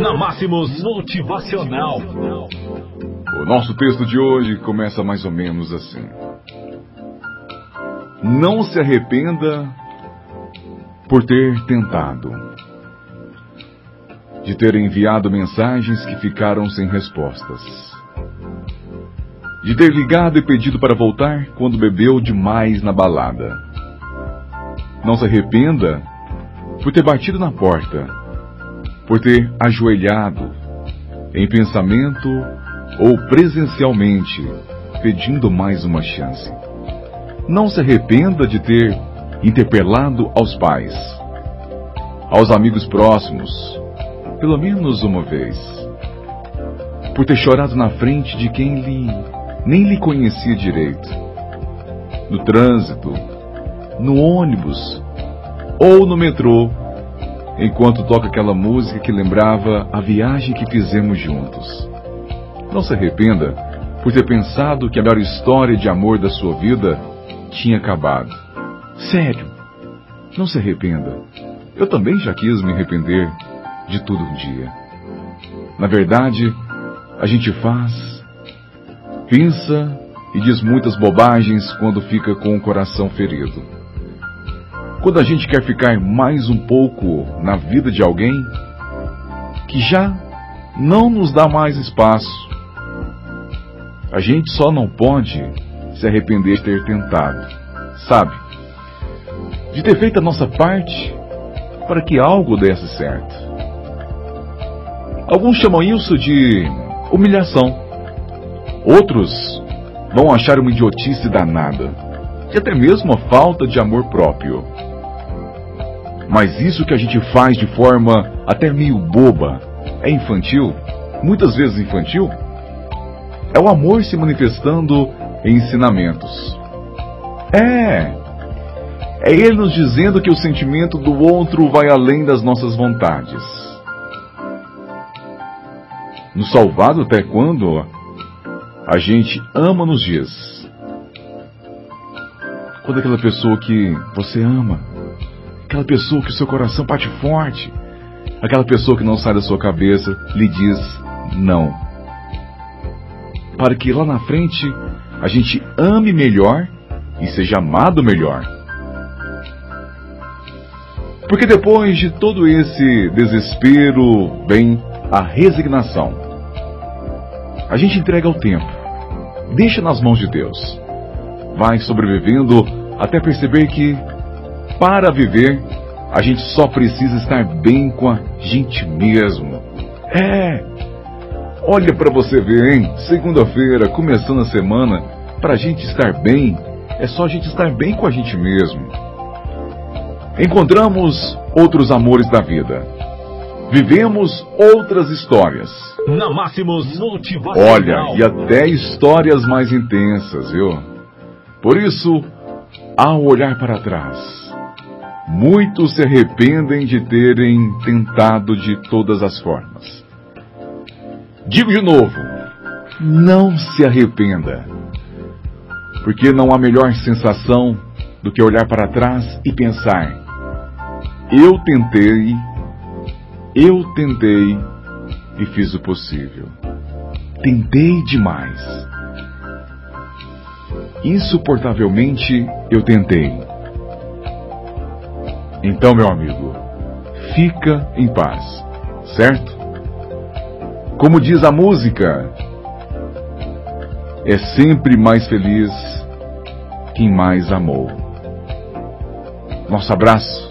Na Máximos Motivacional. O nosso texto de hoje começa mais ou menos assim. Não se arrependa por ter tentado, de ter enviado mensagens que ficaram sem respostas, de ter ligado e pedido para voltar quando bebeu demais na balada. Não se arrependa por ter batido na porta, por ter ajoelhado em pensamento ou presencialmente pedindo mais uma chance. Não se arrependa de ter interpelado aos pais, aos amigos próximos, pelo menos uma vez, por ter chorado na frente de quem lhe, nem lhe conhecia direito, no trânsito, no ônibus ou no metrô, enquanto toca aquela música que lembrava a viagem que fizemos juntos. Não se arrependa por ter pensado que a melhor história de amor da sua vida tinha acabado. Sério, não se arrependa. Eu também já quis me arrepender de tudo um dia. Na verdade, a gente faz, pensa e diz muitas bobagens quando fica com o coração ferido. Quando a gente quer ficar mais um pouco na vida de alguém que já não nos dá mais espaço, a gente só não pode se arrepender de ter tentado, sabe? De ter feito a nossa parte para que algo desse certo. Alguns chamam isso de humilhação. Outros vão achar uma idiotice danada e até mesmo a falta de amor próprio. Mas isso que a gente faz de forma até meio boba é infantil, muitas vezes infantil. É o amor se manifestando em ensinamentos. É. É ele nos dizendo que o sentimento do outro vai além das nossas vontades. No salvado até quando a gente ama nos dias. Quando aquela pessoa que você ama, aquela pessoa que o seu coração bate forte, aquela pessoa que não sai da sua cabeça lhe diz não. Para que lá na frente a gente ame melhor e seja amado melhor. Porque depois de todo esse desespero vem a resignação. A gente entrega ao tempo, deixa nas mãos de Deus. Vai sobrevivendo até perceber que, para viver, a gente só precisa estar bem com a gente mesmo. É, Olha para você ver, hein? Segunda-feira, começando a semana, para a gente estar bem, é só a gente estar bem com a gente mesmo. Encontramos outros amores da vida. Vivemos outras histórias. Na Máximos Motivacional. Olha, e até histórias mais intensas, viu? Por isso, ao olhar para trás, muitos se arrependem de terem tentado de todas as formas Digo de novo, não se arrependa, porque não há melhor sensação do que olhar para trás e pensar: eu tentei, eu tentei e fiz o possível. Tentei demais. Insuportavelmente eu tentei. Então, meu amigo, fica em paz, certo? Como diz a música, é sempre mais feliz quem mais amou. Nosso abraço,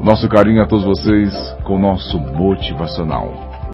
nosso carinho a todos vocês com o nosso motivacional.